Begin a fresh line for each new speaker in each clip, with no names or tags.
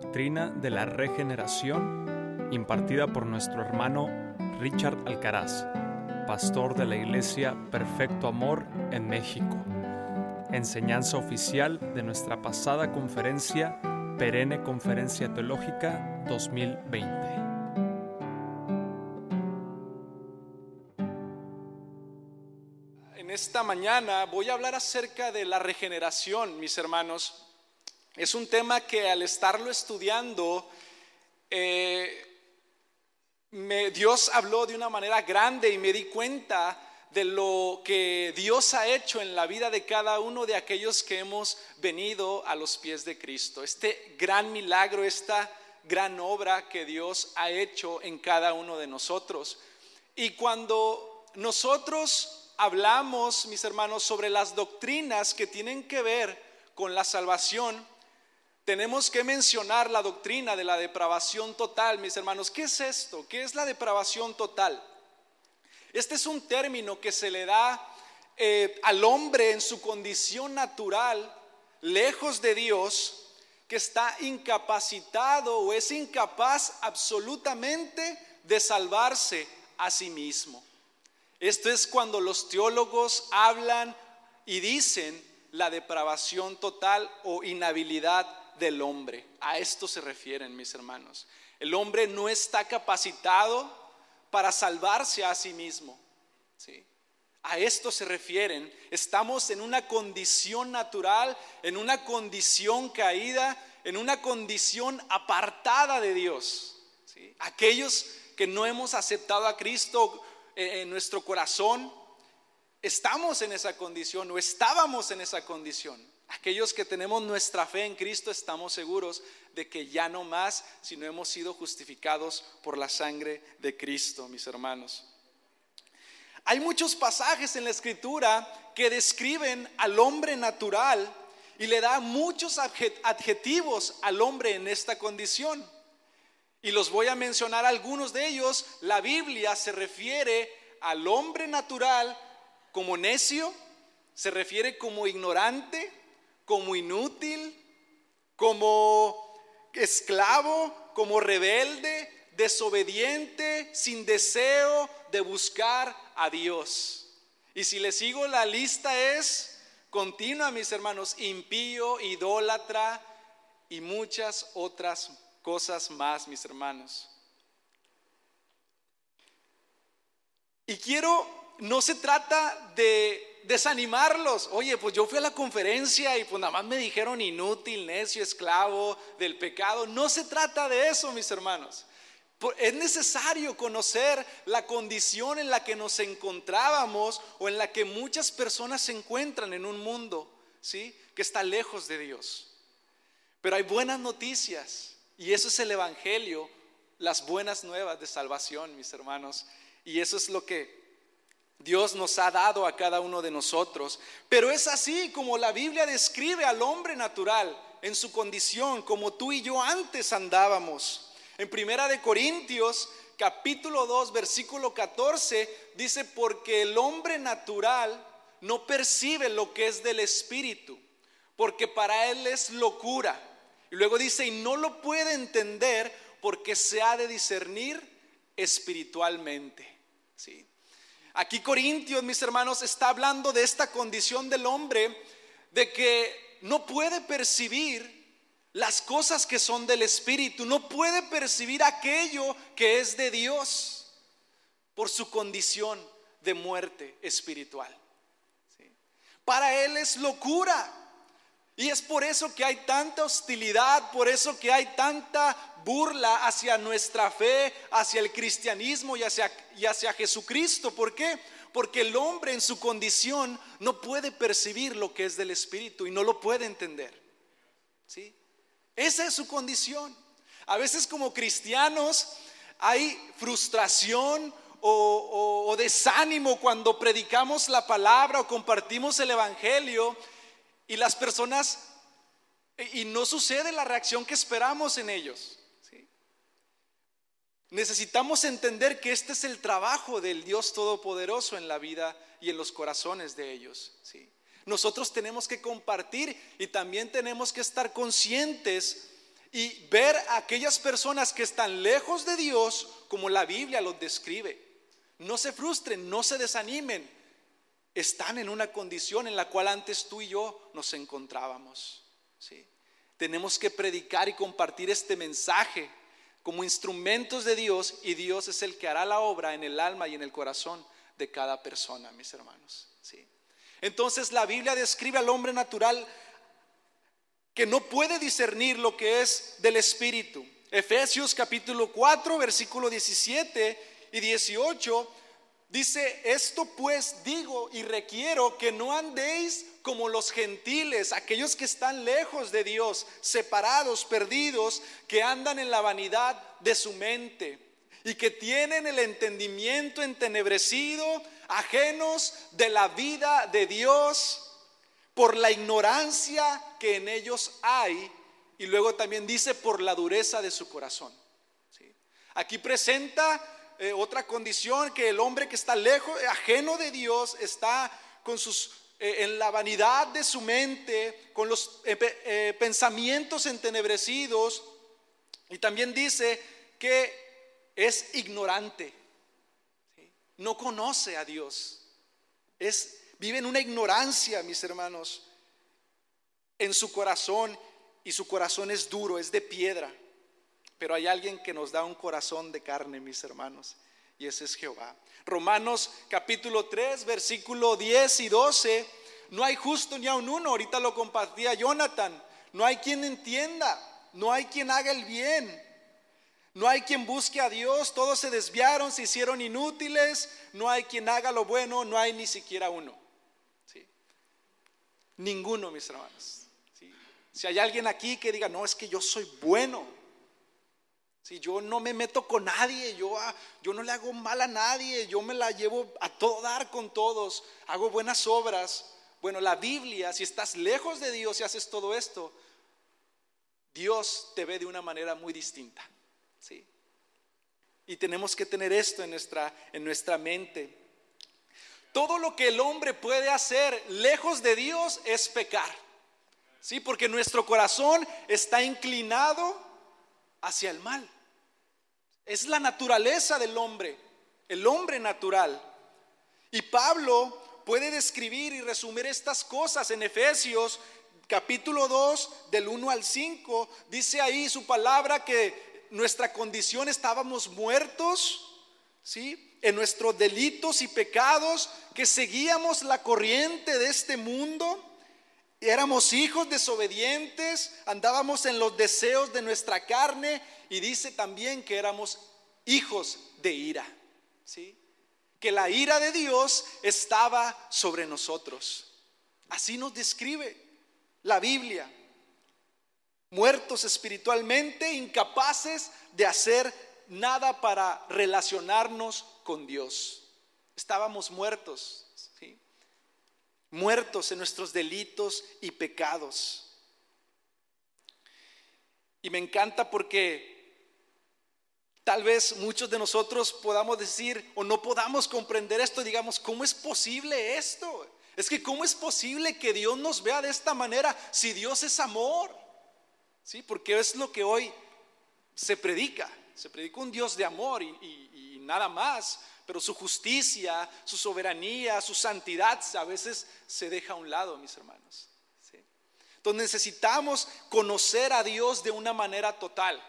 Doctrina de la Regeneración, impartida por nuestro hermano Richard Alcaraz, pastor de la Iglesia Perfecto Amor en México. Enseñanza oficial de nuestra pasada conferencia, Perenne Conferencia Teológica 2020.
En esta mañana voy a hablar acerca de la regeneración, mis hermanos. Es un tema que al estarlo estudiando, eh, Dios habló de una manera grande y me di cuenta de lo que Dios ha hecho en la vida de cada uno de aquellos que hemos venido a los pies de Cristo. Este gran milagro, esta gran obra que Dios ha hecho en cada uno de nosotros. Y cuando nosotros hablamos, mis hermanos, sobre las doctrinas que tienen que ver con la salvación, tenemos que mencionar la doctrina de la depravación total, mis hermanos. ¿Qué es esto? ¿Qué es la depravación total? Este es un término que se le da eh, al hombre en su condición natural, lejos de Dios, que está incapacitado o es incapaz absolutamente de salvarse a sí mismo. Esto es cuando los teólogos hablan y dicen la depravación total o inhabilidad del hombre. A esto se refieren, mis hermanos. El hombre no está capacitado para salvarse a sí mismo. ¿sí? A esto se refieren. Estamos en una condición natural, en una condición caída, en una condición apartada de Dios. ¿sí? Aquellos que no hemos aceptado a Cristo eh, en nuestro corazón, estamos en esa condición o estábamos en esa condición. Aquellos que tenemos nuestra fe en Cristo estamos seguros de que ya no más, sino hemos sido justificados por la sangre de Cristo, mis hermanos. Hay muchos pasajes en la escritura que describen al hombre natural y le da muchos adjetivos al hombre en esta condición. Y los voy a mencionar algunos de ellos. La Biblia se refiere al hombre natural como necio, se refiere como ignorante, como inútil, como esclavo, como rebelde, desobediente, sin deseo de buscar a Dios. Y si le sigo la lista es continua, mis hermanos, impío, idólatra y muchas otras cosas más, mis hermanos. Y quiero, no se trata de desanimarlos. Oye, pues yo fui a la conferencia y pues nada más me dijeron inútil, necio, esclavo del pecado. No se trata de eso, mis hermanos. Es necesario conocer la condición en la que nos encontrábamos o en la que muchas personas se encuentran en un mundo, ¿sí? Que está lejos de Dios. Pero hay buenas noticias y eso es el evangelio, las buenas nuevas de salvación, mis hermanos. Y eso es lo que Dios nos ha dado a cada uno de nosotros. Pero es así como la Biblia describe al hombre natural en su condición, como tú y yo antes andábamos. En Primera de Corintios, capítulo 2, versículo 14, dice, porque el hombre natural no percibe lo que es del Espíritu, porque para él es locura. Y luego dice, y no lo puede entender porque se ha de discernir espiritualmente. ¿Sí? Aquí Corintios, mis hermanos, está hablando de esta condición del hombre, de que no puede percibir las cosas que son del Espíritu, no puede percibir aquello que es de Dios por su condición de muerte espiritual. Para él es locura. Y es por eso que hay tanta hostilidad, por eso que hay tanta burla hacia nuestra fe, hacia el cristianismo y hacia, y hacia Jesucristo. ¿Por qué? Porque el hombre en su condición no puede percibir lo que es del Espíritu y no lo puede entender. ¿Sí? Esa es su condición. A veces como cristianos hay frustración o, o desánimo cuando predicamos la palabra o compartimos el Evangelio y las personas, y no sucede la reacción que esperamos en ellos. Necesitamos entender que este es el trabajo del Dios Todopoderoso en la vida y en los corazones de ellos. Nosotros tenemos que compartir y también tenemos que estar conscientes y ver a aquellas personas que están lejos de Dios como la Biblia los describe. No se frustren, no se desanimen. Están en una condición en la cual antes tú y yo nos encontrábamos. ¿sí? Tenemos que predicar y compartir este mensaje como instrumentos de Dios y Dios es el que hará la obra en el alma y en el corazón de cada persona, mis hermanos. ¿sí? Entonces la Biblia describe al hombre natural que no puede discernir lo que es del Espíritu. Efesios capítulo 4, versículo 17 y 18 dice, esto pues digo y requiero que no andéis como los gentiles, aquellos que están lejos de Dios, separados, perdidos, que andan en la vanidad de su mente y que tienen el entendimiento entenebrecido, ajenos de la vida de Dios por la ignorancia que en ellos hay y luego también dice por la dureza de su corazón. Aquí presenta eh, otra condición que el hombre que está lejos, ajeno de Dios, está con sus eh, en la vanidad de su mente, con los eh, pensamientos entenebrecidos, y también dice que es ignorante, no conoce a Dios, es Vive en una ignorancia, mis hermanos, en su corazón y su corazón es duro, es de piedra. Pero hay alguien que nos da un corazón de carne, mis hermanos, y ese es Jehová. Romanos capítulo 3, versículo 10 y 12. No hay justo ni aun uno, ahorita lo compartía Jonathan. No hay quien entienda, no hay quien haga el bien. No hay quien busque a Dios, todos se desviaron, se hicieron inútiles, no hay quien haga lo bueno, no hay ni siquiera uno. Ninguno, mis hermanos. Si hay alguien aquí que diga, no, es que yo soy bueno. Si yo no me meto con nadie, yo, ah, yo no le hago mal a nadie, yo me la llevo a todo dar con todos, hago buenas obras. Bueno, la Biblia, si estás lejos de Dios y haces todo esto, Dios te ve de una manera muy distinta. ¿sí? Y tenemos que tener esto en nuestra, en nuestra mente. Todo lo que el hombre puede hacer lejos de Dios es pecar. Sí, porque nuestro corazón está inclinado hacia el mal. Es la naturaleza del hombre, el hombre natural. Y Pablo puede describir y resumir estas cosas en Efesios capítulo 2 del 1 al 5. Dice ahí su palabra que nuestra condición estábamos muertos, ¿sí? en nuestros delitos y pecados, que seguíamos la corriente de este mundo, éramos hijos desobedientes, andábamos en los deseos de nuestra carne y dice también que éramos hijos de ira, ¿sí? Que la ira de Dios estaba sobre nosotros. Así nos describe la Biblia. Muertos espiritualmente, incapaces de hacer nada para relacionarnos con Dios. Estábamos muertos. Muertos en nuestros delitos y pecados. Y me encanta porque tal vez muchos de nosotros podamos decir o no podamos comprender esto, digamos, ¿cómo es posible esto? Es que ¿cómo es posible que Dios nos vea de esta manera si Dios es amor? ¿Sí? Porque es lo que hoy se predica. Se predica un Dios de amor y, nada más, pero su justicia, su soberanía, su santidad a veces se deja a un lado, mis hermanos. Entonces necesitamos conocer a Dios de una manera total.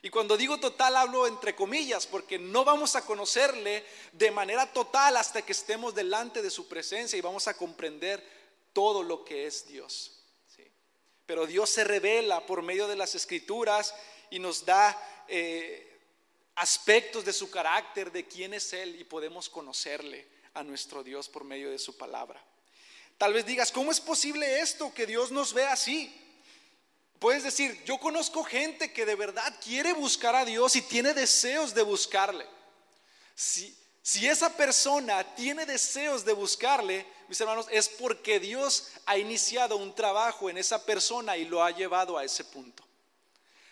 Y cuando digo total hablo entre comillas, porque no vamos a conocerle de manera total hasta que estemos delante de su presencia y vamos a comprender todo lo que es Dios. Pero Dios se revela por medio de las escrituras y nos da eh, aspectos de su carácter, de quién es Él y podemos conocerle a nuestro Dios por medio de su palabra. Tal vez digas, ¿cómo es posible esto que Dios nos ve así? Puedes decir, yo conozco gente que de verdad quiere buscar a Dios y tiene deseos de buscarle. Si, si esa persona tiene deseos de buscarle, mis hermanos, es porque Dios ha iniciado un trabajo en esa persona y lo ha llevado a ese punto.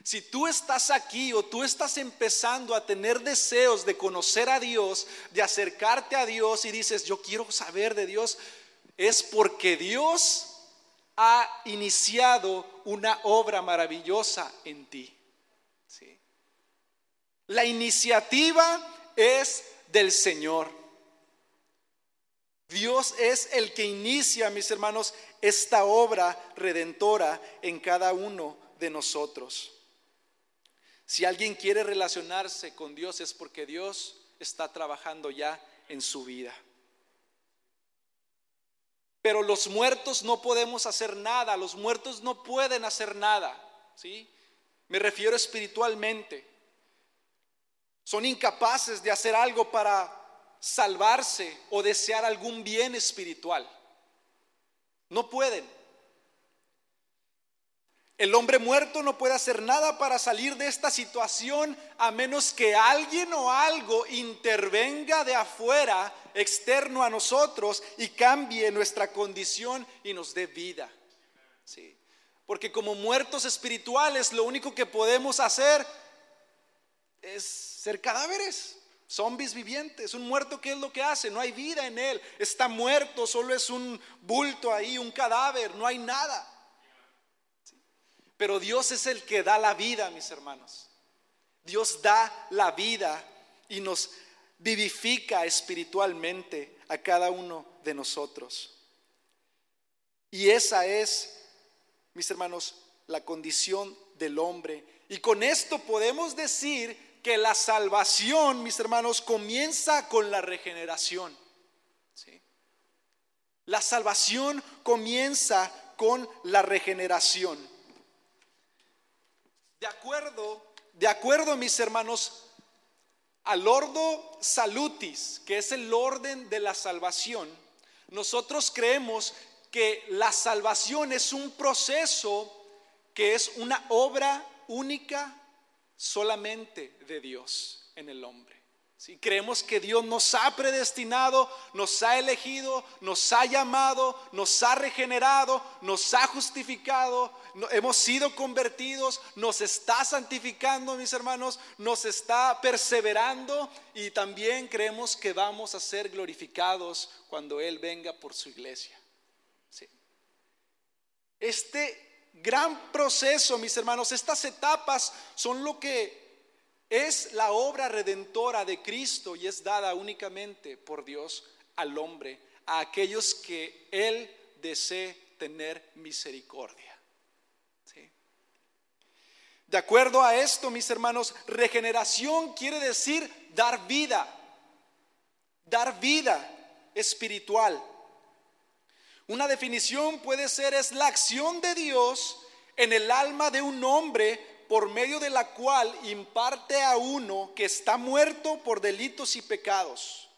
Si tú estás aquí o tú estás empezando a tener deseos de conocer a Dios, de acercarte a Dios y dices, yo quiero saber de Dios, es porque Dios ha iniciado una obra maravillosa en ti. La iniciativa es del Señor. Dios es el que inicia, mis hermanos, esta obra redentora en cada uno de nosotros. Si alguien quiere relacionarse con Dios es porque Dios está trabajando ya en su vida. Pero los muertos no podemos hacer nada, los muertos no pueden hacer nada, ¿sí? Me refiero espiritualmente. Son incapaces de hacer algo para salvarse o desear algún bien espiritual. No pueden. El hombre muerto no puede hacer nada para salir de esta situación a menos que alguien o algo intervenga de afuera, externo a nosotros, y cambie nuestra condición y nos dé vida. Sí. Porque como muertos espirituales lo único que podemos hacer es ser cadáveres, zombies vivientes. Un muerto, ¿qué es lo que hace? No hay vida en él. Está muerto, solo es un bulto ahí, un cadáver, no hay nada. Pero Dios es el que da la vida, mis hermanos. Dios da la vida y nos vivifica espiritualmente a cada uno de nosotros. Y esa es, mis hermanos, la condición del hombre. Y con esto podemos decir que la salvación, mis hermanos, comienza con la regeneración. La salvación comienza con la regeneración. De acuerdo, de acuerdo, mis hermanos, al ordo salutis, que es el orden de la salvación, nosotros creemos que la salvación es un proceso que es una obra única solamente de Dios en el hombre. Si creemos que Dios nos ha predestinado, nos ha elegido, nos ha llamado, nos ha regenerado, nos ha justificado, hemos sido convertidos, nos está santificando, mis hermanos, nos está perseverando y también creemos que vamos a ser glorificados cuando Él venga por su iglesia. Este gran proceso, mis hermanos, estas etapas son lo que es la obra redentora de Cristo y es dada únicamente por Dios al hombre, a aquellos que Él desee tener misericordia. De acuerdo a esto, mis hermanos, regeneración quiere decir dar vida, dar vida espiritual. Una definición puede ser es la acción de Dios en el alma de un hombre por medio de la cual imparte a uno que está muerto por delitos y pecados.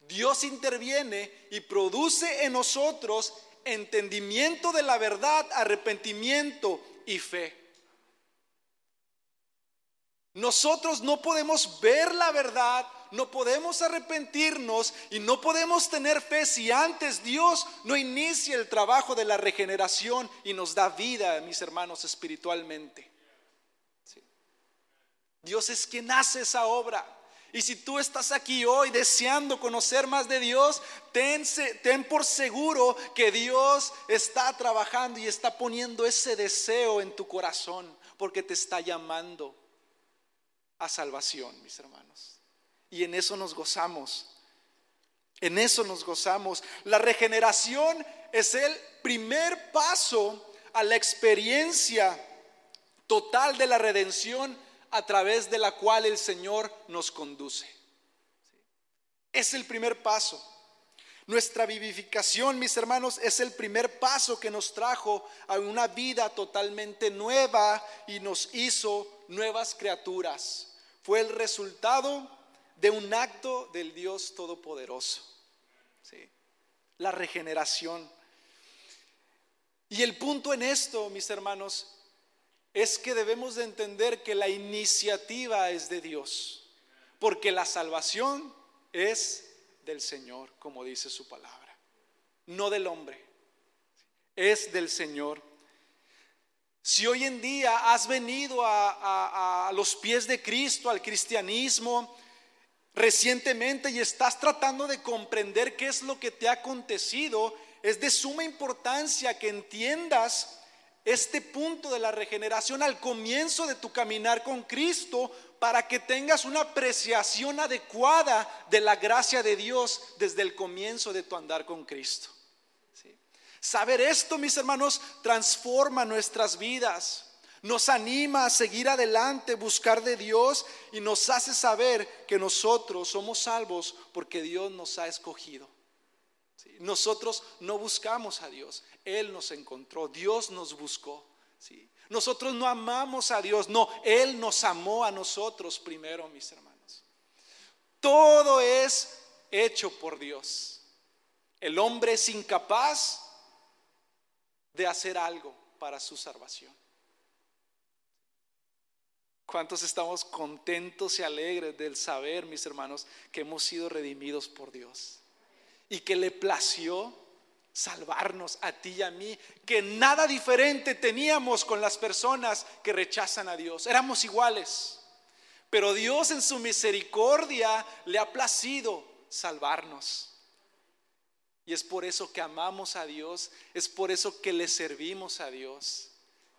Dios interviene y produce en nosotros entendimiento de la verdad, arrepentimiento y fe. Nosotros no podemos ver la verdad, no podemos arrepentirnos y no podemos tener fe si antes Dios no inicia el trabajo de la regeneración y nos da vida, mis hermanos, espiritualmente. Dios es quien hace esa obra. Y si tú estás aquí hoy deseando conocer más de Dios, ten, ten, por seguro que Dios está trabajando y está poniendo ese deseo en tu corazón, porque te está llamando a salvación, mis hermanos. Y en eso nos gozamos. En eso nos gozamos. La regeneración es el primer paso a la experiencia total de la redención a través de la cual el Señor nos conduce. Es el primer paso. Nuestra vivificación, mis hermanos, es el primer paso que nos trajo a una vida totalmente nueva y nos hizo nuevas criaturas. Fue el resultado de un acto del Dios Todopoderoso. La regeneración. Y el punto en esto, mis hermanos, es que debemos de entender que la iniciativa es de Dios, porque la salvación es del Señor, como dice su palabra, no del hombre, es del Señor. Si hoy en día has venido a, los pies de Cristo, al cristianismo, recientemente y estás tratando de comprender qué es lo que te ha acontecido, es de suma importancia que entiendas este punto de la regeneración al comienzo de tu caminar con Cristo para que tengas una apreciación adecuada de la gracia de Dios desde el comienzo de tu andar con Cristo. Saber esto, mis hermanos, transforma nuestras vidas, nos anima a seguir adelante, buscar de Dios y nos hace saber que nosotros somos salvos porque Dios nos ha escogido. Nosotros no buscamos a Dios, Él nos encontró, Dios nos buscó. Nosotros no amamos a Dios, no, Él nos amó a nosotros primero, mis hermanos. Todo es hecho por Dios. El hombre es incapaz de hacer algo para su salvación. ¿Cuántos estamos contentos y alegres del saber, mis hermanos, que hemos sido redimidos por Dios? Y que le plació salvarnos a ti y a mí, que nada diferente teníamos con las personas que rechazan a Dios. Éramos iguales. Pero Dios en su misericordia le ha placido salvarnos. Y es por eso que amamos a Dios, es por eso que le servimos a Dios.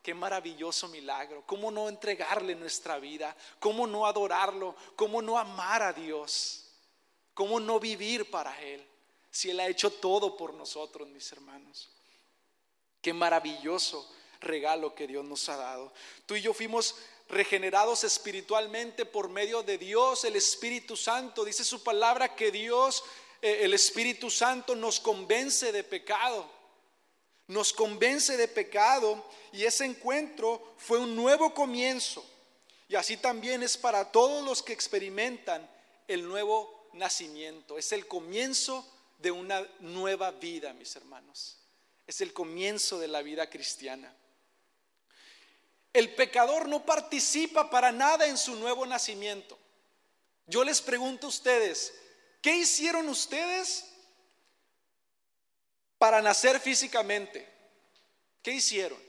Qué maravilloso milagro. ¿Cómo no entregarle nuestra vida? ¿Cómo no adorarlo? ¿Cómo no amar a Dios? ¿Cómo no vivir para Él? Si Él ha hecho todo por nosotros, mis hermanos. Qué maravilloso regalo que Dios nos ha dado. Tú y yo fuimos regenerados espiritualmente por medio de Dios, el Espíritu Santo. Dice su palabra que Dios, eh, el Espíritu Santo, nos convence de pecado. Nos convence de pecado y ese encuentro fue un nuevo comienzo. Y así también es para todos los que experimentan el nuevo nacimiento. Es el comienzo de una nueva vida, mis hermanos. Es el comienzo de la vida cristiana. El pecador no participa para nada en su nuevo nacimiento. Yo les pregunto a ustedes, ¿qué hicieron ustedes para nacer físicamente? ¿Qué hicieron?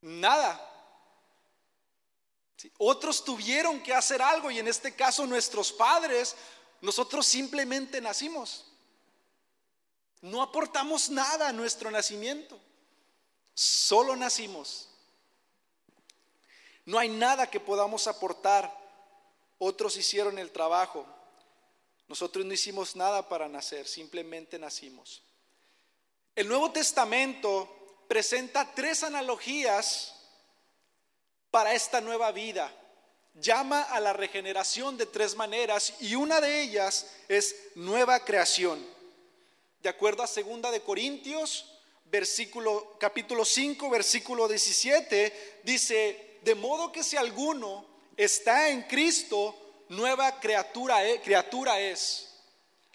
Nada. Otros tuvieron que hacer algo y en este caso nuestros padres nosotros simplemente nacimos. No aportamos nada a nuestro nacimiento. Solo nacimos. No hay nada que podamos aportar. Otros hicieron el trabajo. Nosotros no hicimos nada para nacer, simplemente nacimos. El Nuevo Testamento presenta tres analogías para esta nueva vida llama a la regeneración de tres maneras y una de ellas es nueva creación. De acuerdo a segunda de Corintios, versículo capítulo 5, versículo 17 dice, "De modo que si alguno está en Cristo, nueva criatura, e, criatura es.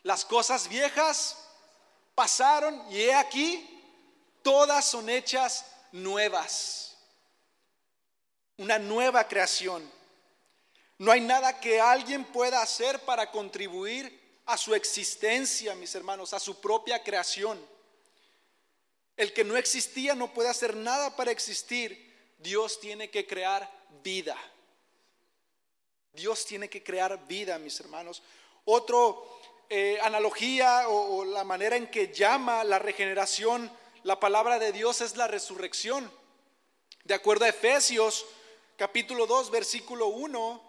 Las cosas viejas pasaron y he aquí todas son hechas nuevas. Una nueva creación. No hay nada que alguien pueda hacer para contribuir a su existencia, mis hermanos, a su propia creación. El que no existía no puede hacer nada para existir. Dios tiene que crear vida. Dios tiene que crear vida, mis hermanos. Otro eh, analogía o, o la manera en que llama la regeneración la palabra de Dios es la resurrección. De acuerdo a Efesios capítulo 2, versículo 1,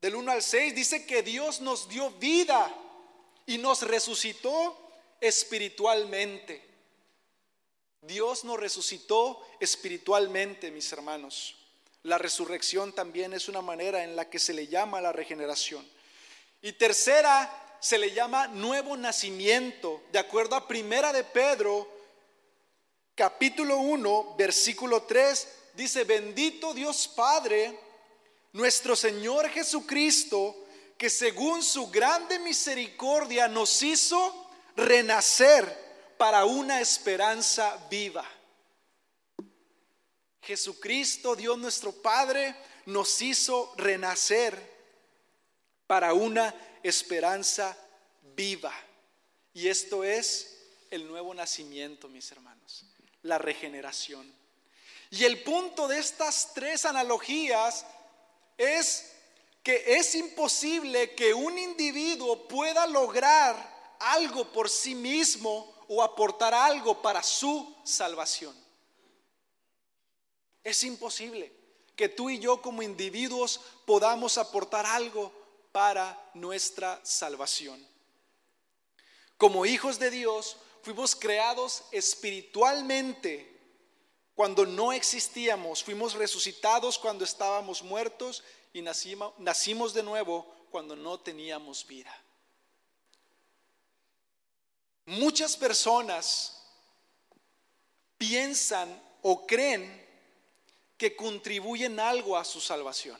del 1 al 6, dice que Dios nos dio vida y nos resucitó espiritualmente. Dios nos resucitó espiritualmente, mis hermanos. La resurrección también es una manera en la que se le llama la regeneración. Y tercera, se le llama nuevo nacimiento, de acuerdo a Primera de Pedro, capítulo 1, versículo 3, dice, bendito Dios Padre, nuestro Señor Jesucristo, que según su grande misericordia nos hizo renacer para una esperanza viva. Jesucristo, Dios nuestro Padre, nos hizo renacer para una esperanza viva. Y esto es el nuevo nacimiento, mis hermanos, la regeneración. Y el punto de estas tres analogías es que es imposible que un individuo pueda lograr algo por sí mismo o aportar algo para su salvación. Es imposible que tú y yo como individuos podamos aportar algo para nuestra salvación. Como hijos de Dios, fuimos creados espiritualmente cuando no existíamos, fuimos resucitados cuando estábamos muertos y nacimos, de nuevo cuando no teníamos vida. Muchas personas piensan o creen que contribuyen algo a su salvación.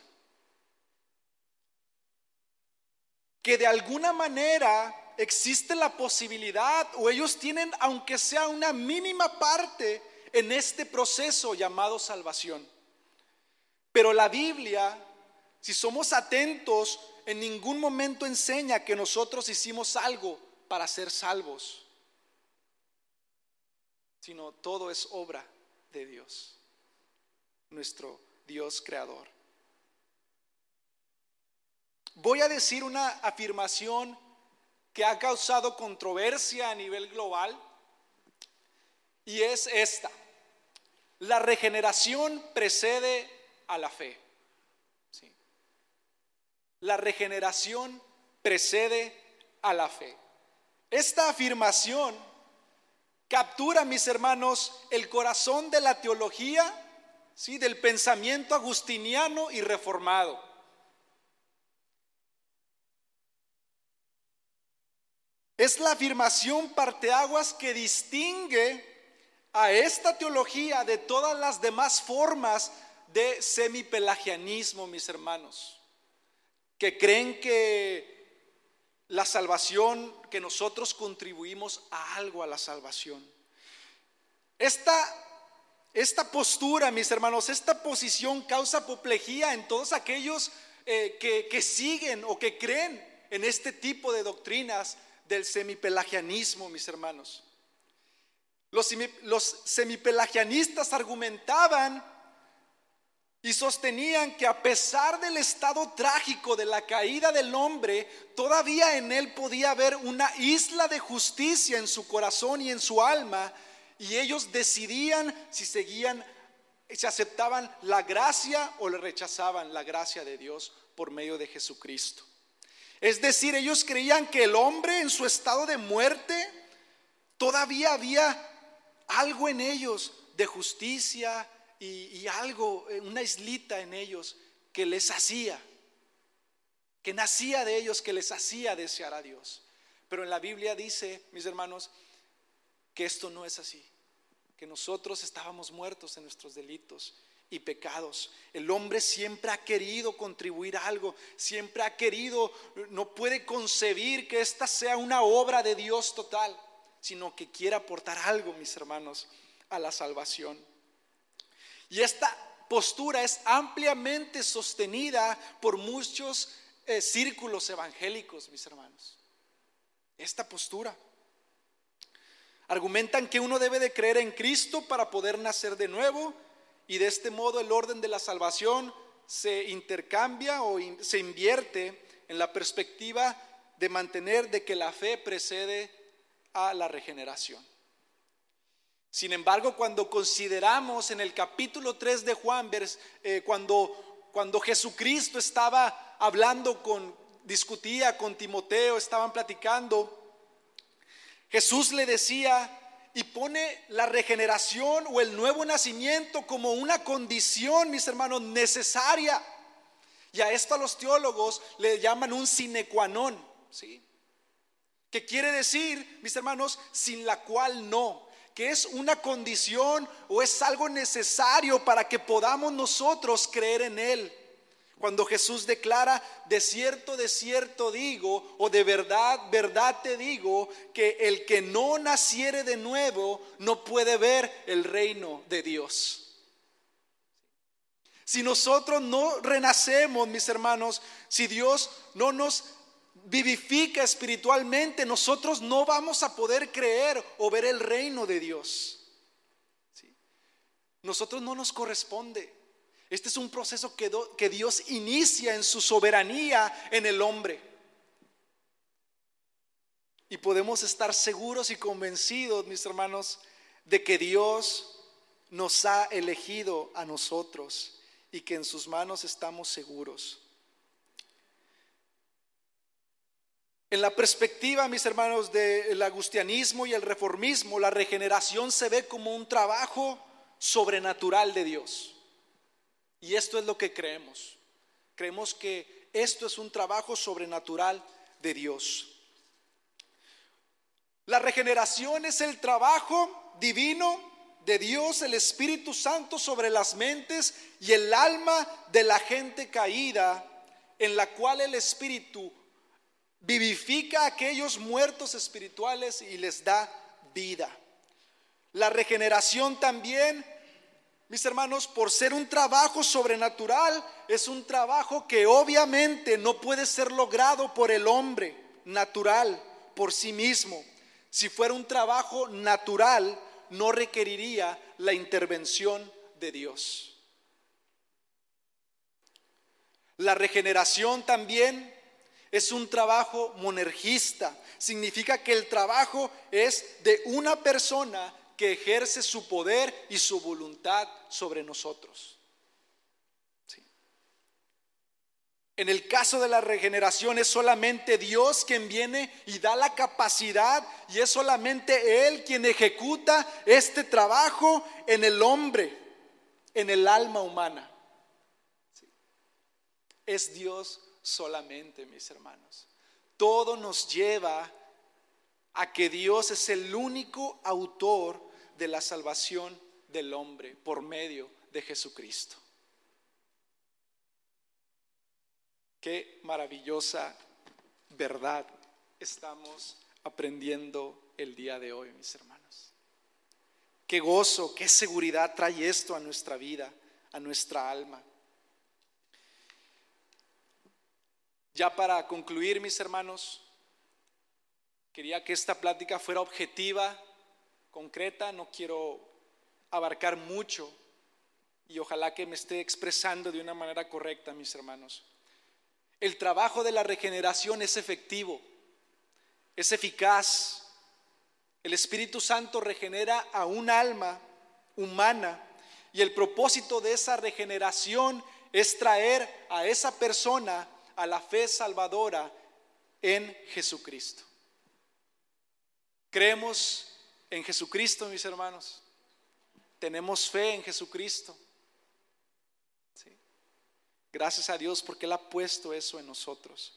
Que de alguna manera existe la posibilidad o ellos tienen, aunque sea una mínima parte en este proceso llamado salvación. Pero la Biblia, si somos atentos, en ningún momento enseña que nosotros hicimos algo para ser salvos, sino todo es obra de Dios, nuestro Dios creador. Voy a decir una afirmación que ha causado controversia a nivel global y es esta. La regeneración precede a la fe. La regeneración precede a la fe. Esta afirmación captura, mis hermanos, el corazón de la teología, ¿sí? del pensamiento agustiniano y reformado. Es la afirmación parteaguas que distingue a esta teología de todas las demás formas de semipelagianismo, mis hermanos, que creen que la salvación, que nosotros contribuimos a algo a la salvación. Esta, esta postura, mis hermanos, esta posición causa apoplejía en todos aquellos eh, que, que siguen o que creen en este tipo de doctrinas del semipelagianismo, mis hermanos. Los, semipelagianistas argumentaban y sostenían que a pesar del estado trágico de la caída del hombre, todavía en él podía haber una isla de justicia en su corazón y en su alma, y ellos decidían si seguían, si aceptaban la gracia o le rechazaban la gracia de Dios por medio de Jesucristo. Es decir, ellos creían que el hombre en su estado de muerte todavía había algo en ellos de justicia y, algo, eh, una islita en ellos que les hacía, que nacía de ellos, que les hacía desear a Dios. Pero en la Biblia dice, mis hermanos, que esto no es así, que nosotros estábamos muertos en nuestros delitos y pecados. El hombre siempre ha querido contribuir algo, siempre ha querido, no puede concebir que esta sea una obra de Dios total, sino que quiere aportar algo, mis hermanos, a la salvación. Y esta postura es ampliamente sostenida por muchos eh, círculos evangélicos, mis hermanos. Esta postura. Argumentan que uno debe de creer en Cristo para poder nacer de nuevo y de este modo el orden de la salvación se intercambia o se invierte en la perspectiva de mantener de que la fe precede la regeneración. Sin embargo, cuando consideramos en el capítulo 3 de Juan, eh, cuando, cuando Jesucristo estaba hablando con, discutía con Timoteo, estaban platicando, Jesús le decía y pone la regeneración o el nuevo nacimiento como una condición, mis hermanos, necesaria. Y a esto los teólogos le llaman un sine qua non, ¿sí? Que quiere decir, mis hermanos, sin la cual no que es una condición o es algo necesario para que podamos nosotros creer en Él. Cuando Jesús declara, de cierto, de cierto digo, o de verdad, verdad te digo, que el que no naciere de nuevo no puede ver el reino de Dios. Si nosotros no renacemos, mis hermanos, si Dios no nos vivifica espiritualmente, nosotros no vamos a poder creer o ver el reino de Dios. Nosotros no nos corresponde. Este es un proceso que, Dios inicia en su soberanía en el hombre. y podemos estar seguros y convencidos, mis hermanos, de que Dios nos ha elegido a nosotros y que en sus manos estamos seguros. En la perspectiva, mis hermanos, del agustianismo y el reformismo, la regeneración se ve como un trabajo sobrenatural de Dios. Y esto es lo que creemos. Creemos que esto es un trabajo sobrenatural de Dios. La regeneración es el trabajo divino de Dios, el Espíritu Santo sobre las mentes y el alma de la gente caída, en la cual el Espíritu vivifica a aquellos muertos espirituales y les da vida. La regeneración también, mis hermanos, por ser un trabajo sobrenatural, es un trabajo que obviamente no puede ser logrado por el hombre natural, por sí mismo. Si fuera un trabajo natural, no requeriría la intervención de Dios. La regeneración también es un trabajo monergista. Significa que el trabajo es de una persona que ejerce su poder y su voluntad sobre nosotros. En el caso de la regeneración es solamente Dios quien viene y da la capacidad y es solamente Él quien ejecuta este trabajo en el hombre, en el alma humana. Es Dios solamente, mis hermanos. Todo nos lleva a que Dios es el único autor de la salvación del hombre por medio de Jesucristo. Qué maravillosa verdad estamos aprendiendo el día de hoy, mis hermanos. Qué gozo, qué seguridad trae esto a nuestra vida, a nuestra alma. Ya para concluir, mis hermanos, quería que esta plática fuera objetiva, concreta, no quiero abarcar mucho y ojalá que me esté expresando de una manera correcta, mis hermanos. El trabajo de la regeneración es efectivo, es eficaz. El Espíritu Santo regenera a un alma humana y el propósito de esa regeneración es traer a esa persona a la fe salvadora en Jesucristo. Creemos en Jesucristo, mis hermanos. Tenemos fe en Jesucristo. Gracias a Dios porque Él ha puesto eso en nosotros.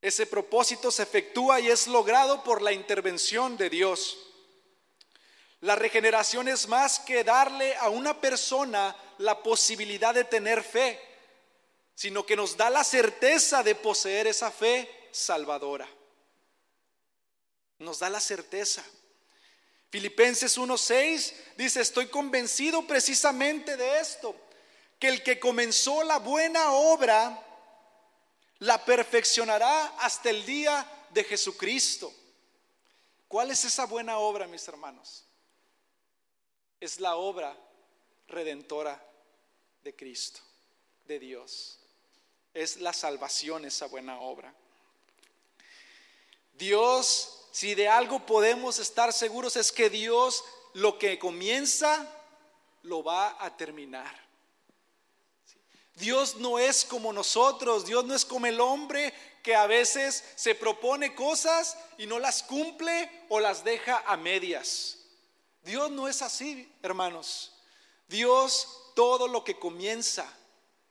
Ese propósito se efectúa y es logrado por la intervención de Dios. La regeneración es más que darle a una persona la posibilidad de tener fe, sino que nos da la certeza de poseer esa fe salvadora. Nos da la certeza. Filipenses 1:6 dice, estoy convencido precisamente de esto que el que comenzó la buena obra la perfeccionará hasta el día de Jesucristo. ¿Cuál es esa buena obra, mis hermanos? Es la obra redentora de Cristo, de Dios. Es la salvación esa buena obra. Dios, si de algo podemos estar seguros, es que Dios lo que comienza, lo va a terminar. Dios no es como nosotros, Dios no es como el hombre que a veces se propone cosas y no las cumple o las deja a medias. Dios no es así, hermanos. Dios todo lo que comienza,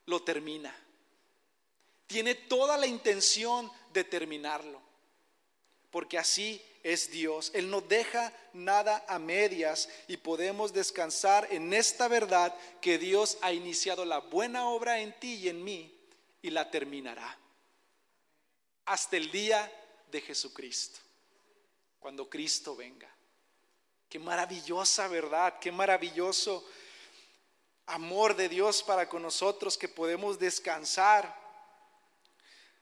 lo termina. Tiene toda la intención de terminarlo, porque así es Dios. Él no deja nada a medias y podemos descansar en esta verdad que Dios ha iniciado la buena obra en ti y en mí y la terminará hasta el día de Jesucristo, cuando Cristo venga. Qué maravillosa verdad, qué maravilloso amor de Dios para con nosotros que podemos descansar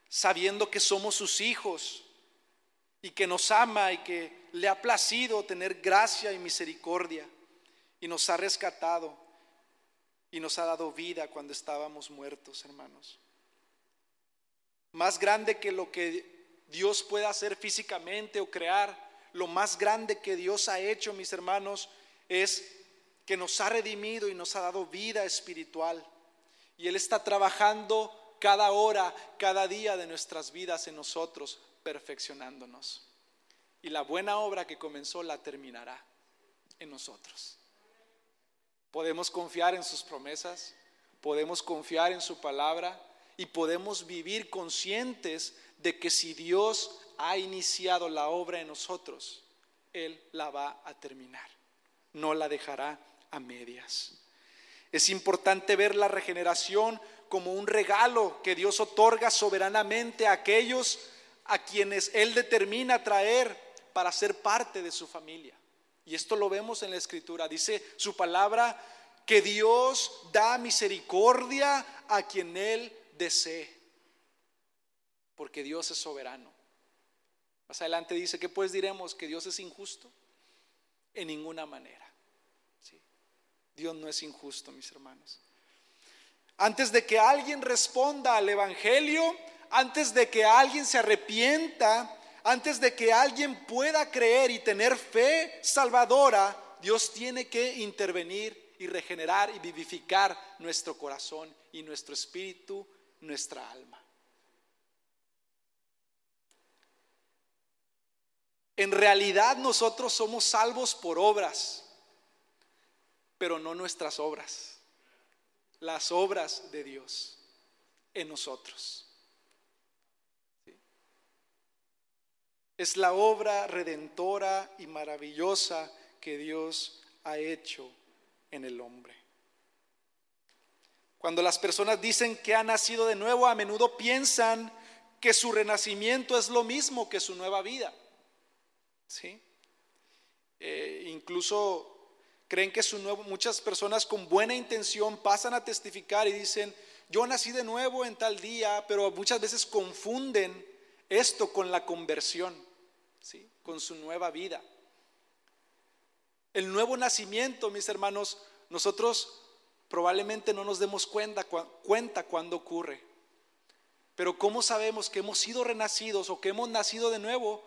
sabiendo que somos sus hijos y que nos ama y que le ha placido tener gracia y misericordia y nos ha rescatado y nos ha dado vida cuando estábamos muertos, hermanos. Más grande que lo que Dios pueda hacer físicamente o crear. Lo más grande que Dios ha hecho, mis hermanos, es que nos ha redimido y nos ha dado vida espiritual. Y Él está trabajando cada hora, cada día de nuestras vidas en nosotros, perfeccionándonos. Y la buena obra que comenzó la terminará en nosotros. Podemos confiar en sus promesas, podemos confiar en su palabra y podemos vivir conscientes de que si Dios ha iniciado la obra en nosotros, Él la va a terminar, no la dejará a medias. Es importante ver la regeneración como un regalo que Dios otorga soberanamente a aquellos a quienes Él determina traer para ser parte de su familia. Y esto lo vemos en la escritura. Dice su palabra que Dios da misericordia a quien Él desee. Porque Dios es soberano. Más adelante dice que pues diremos que Dios es injusto. En ninguna manera. Dios no es injusto, mis hermanos. Antes de que alguien responda al Evangelio, antes de que alguien se arrepienta, antes de que alguien pueda creer y tener fe salvadora, Dios tiene que intervenir y regenerar y vivificar nuestro corazón y nuestro espíritu, nuestra alma. En realidad nosotros somos salvos por obras, pero no nuestras obras, las obras de Dios en nosotros. Es la obra redentora y maravillosa que Dios ha hecho en el hombre. Cuando las personas dicen que ha nacido de nuevo, a menudo piensan que su renacimiento es lo mismo que su nueva vida. ¿Sí? Eh, incluso creen que muchas personas con buena intención pasan a testificar y dicen, yo nací de nuevo en tal día, pero muchas veces confunden esto con la conversión con su nueva vida. El nuevo nacimiento, mis hermanos, nosotros probablemente no nos demos cuenta, cuenta cuando ocurre. Pero ¿cómo sabemos que hemos sido renacidos o que hemos nacido de nuevo?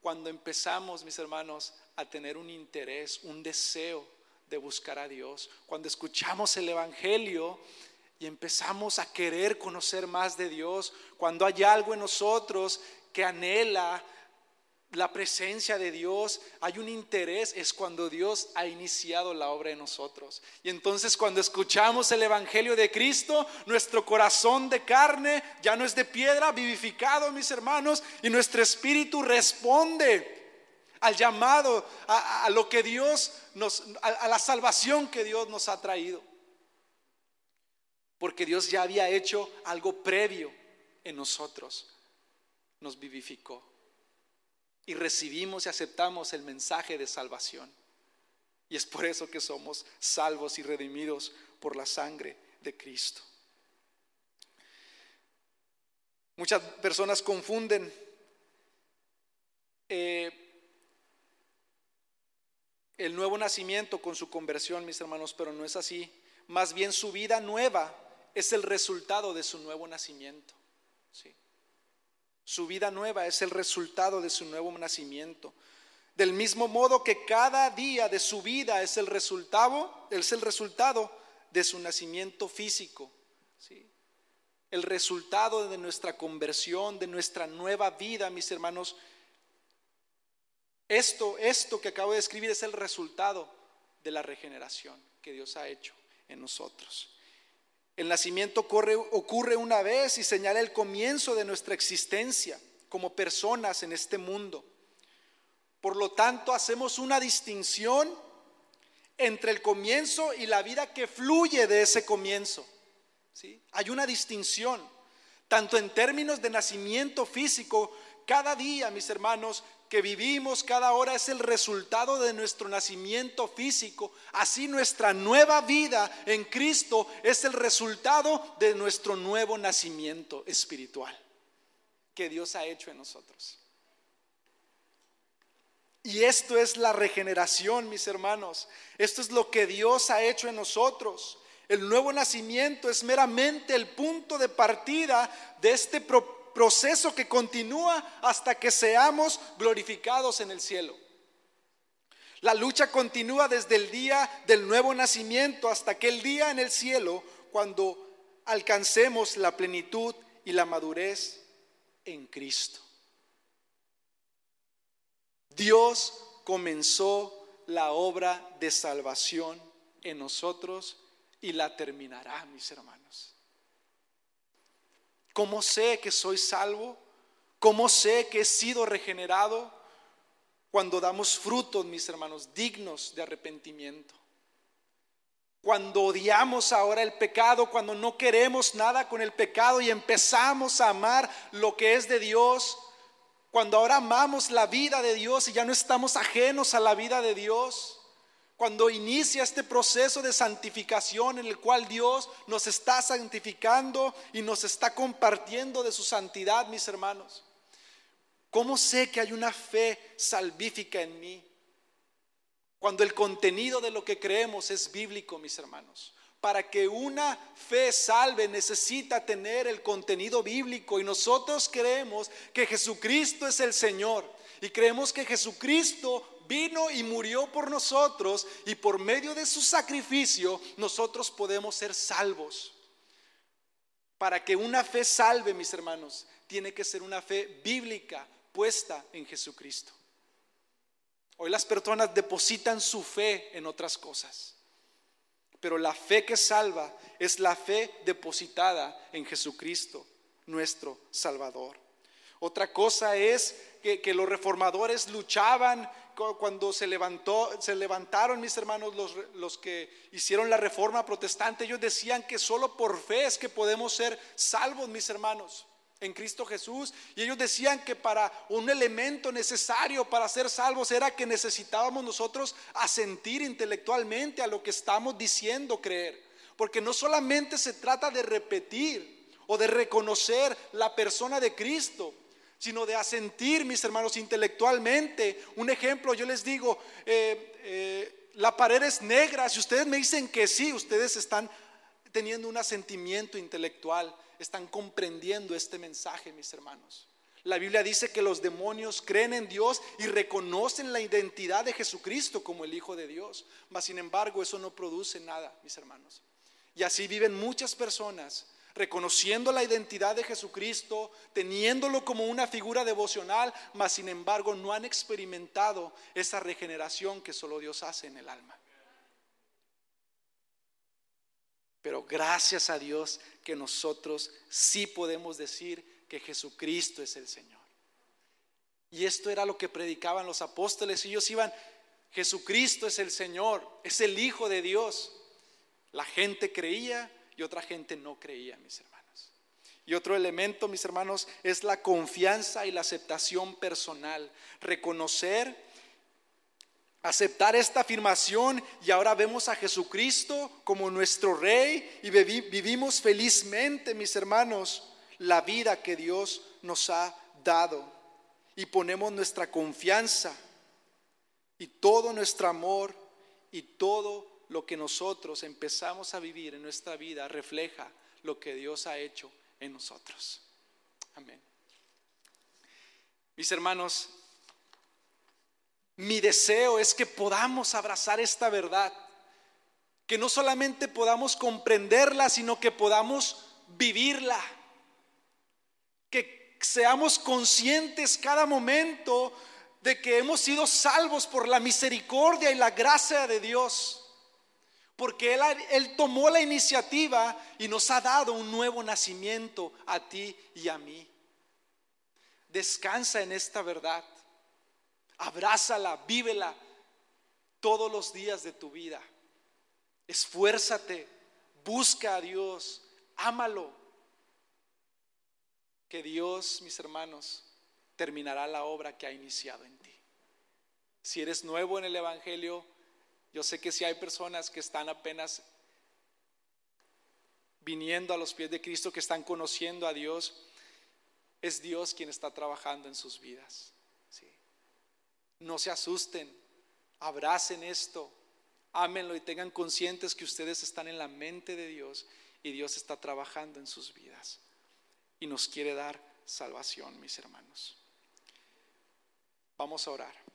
Cuando empezamos, mis hermanos, a tener un interés, un deseo de buscar a Dios. Cuando escuchamos el Evangelio y empezamos a querer conocer más de Dios. Cuando hay algo en nosotros que anhela la presencia de Dios, hay un interés, es cuando Dios ha iniciado la obra en nosotros. Y entonces cuando escuchamos el Evangelio de Cristo, nuestro corazón de carne ya no es de piedra, vivificado, mis hermanos, y nuestro espíritu responde al llamado, a, lo que Dios nos, a la salvación que Dios nos ha traído. Porque Dios ya había hecho algo previo en nosotros, nos vivificó y recibimos y aceptamos el mensaje de salvación. Y es por eso que somos salvos y redimidos por la sangre de Cristo. Muchas personas confunden eh, el nuevo nacimiento con su conversión, mis hermanos, pero no es así. Más bien su vida nueva es el resultado de su nuevo nacimiento. ¿sí? Su vida nueva es el resultado de su nuevo nacimiento. Del mismo modo que cada día de su vida es el resultado, es el resultado de su nacimiento físico. El resultado de nuestra conversión, de nuestra nueva vida, mis hermanos. Esto, esto que acabo de escribir es el resultado de la regeneración que Dios ha hecho en nosotros. El nacimiento ocurre una vez y señala el comienzo de nuestra existencia como personas en este mundo. Por lo tanto, hacemos una distinción entre el comienzo y la vida que fluye de ese comienzo. ¿sí? Hay una distinción, tanto en términos de nacimiento físico, cada día, mis hermanos, que vivimos cada hora es el resultado de nuestro nacimiento físico. Así nuestra nueva vida en Cristo es el resultado de nuestro nuevo nacimiento espiritual que Dios ha hecho en nosotros. Y esto es la regeneración, mis hermanos. Esto es lo que Dios ha hecho en nosotros. El nuevo nacimiento es meramente el punto de partida de este propósito proceso que continúa hasta que seamos glorificados en el cielo. La lucha continúa desde el día del nuevo nacimiento hasta aquel día en el cielo cuando alcancemos la plenitud y la madurez en Cristo. Dios comenzó la obra de salvación en nosotros y la terminará, mis hermanos. ¿Cómo sé que soy salvo? ¿Cómo sé que he sido regenerado? Cuando damos frutos, mis hermanos, dignos de arrepentimiento. Cuando odiamos ahora el pecado, cuando no queremos nada con el pecado y empezamos a amar lo que es de Dios, cuando ahora amamos la vida de Dios y ya no estamos ajenos a la vida de Dios, cuando inicia este proceso de santificación en el cual Dios nos está santificando y nos está compartiendo de su santidad, mis hermanos. ¿Cómo sé que hay una fe salvífica en mí? Cuando el contenido de lo que creemos es bíblico, mis hermanos. Para que una fe salve necesita tener el contenido bíblico y nosotros creemos que Jesucristo es el Señor y creemos que Jesucristo vino y murió por nosotros y por medio de su sacrificio nosotros podemos ser salvos. Para que una fe salve, mis hermanos, tiene que ser una fe bíblica puesta en Jesucristo. Hoy las personas depositan su fe en otras cosas, pero la fe que salva es la fe depositada en Jesucristo, nuestro Salvador. Otra cosa es que, los reformadores luchaban cuando se, levantó, se levantaron mis hermanos, los, los, que hicieron la reforma protestante, ellos decían que solo por fe es que podemos ser salvos, mis hermanos, en Cristo Jesús. Y ellos decían que para un elemento necesario para ser salvos era que necesitábamos nosotros asentir intelectualmente a lo que estamos diciendo creer. Porque no solamente se trata de repetir o de reconocer la persona de Cristo, sino de asentir, mis hermanos, intelectualmente. Un ejemplo, yo les digo, eh, eh, la pared es negra, si ustedes me dicen que sí, ustedes están teniendo un asentimiento intelectual, están comprendiendo este mensaje, mis hermanos. La Biblia dice que los demonios creen en Dios y reconocen la identidad de Jesucristo como el Hijo de Dios. Mas, sin embargo, eso no produce nada, mis hermanos. Y así viven muchas personas reconociendo la identidad de Jesucristo, teniéndolo como una figura devocional, mas sin embargo no han experimentado esa regeneración que solo Dios hace en el alma. Pero gracias a Dios que nosotros sí podemos decir que Jesucristo es el Señor. Y esto era lo que predicaban los apóstoles. Ellos iban, Jesucristo es el Señor, es el Hijo de Dios. La gente creía, y otra gente no creía, mis hermanos. Y otro elemento, mis hermanos, es la confianza y la aceptación personal. Reconocer, aceptar esta afirmación y ahora vemos a Jesucristo como nuestro Rey y vivimos felizmente, mis hermanos, la vida que Dios nos ha dado. Y ponemos nuestra confianza y todo nuestro amor y todo lo que nosotros empezamos a vivir en nuestra vida refleja lo que Dios ha hecho en nosotros. Amén. Mis hermanos, mi deseo es que podamos abrazar esta verdad, que no solamente podamos comprenderla, sino que podamos vivirla, que seamos conscientes cada momento de que hemos sido salvos por la misericordia y la gracia de Dios porque él, tomó la iniciativa y nos ha dado un nuevo nacimiento a ti y a mí. Descansa en esta verdad. Abrázala, vívela todos los días de tu vida. Esfuérzate, busca a Dios, ámalo. Que Dios, mis hermanos, terminará la obra que ha iniciado en ti. Si eres nuevo en el Evangelio, yo sé que si hay personas que están apenas viniendo a los pies de Cristo, que están conociendo a Dios, es Dios quien está trabajando en sus vidas. No se asusten, abracen esto, ámenlo y tengan conscientes que ustedes están en la mente de Dios y Dios está trabajando en sus vidas y nos quiere dar salvación, mis hermanos. Vamos a orar.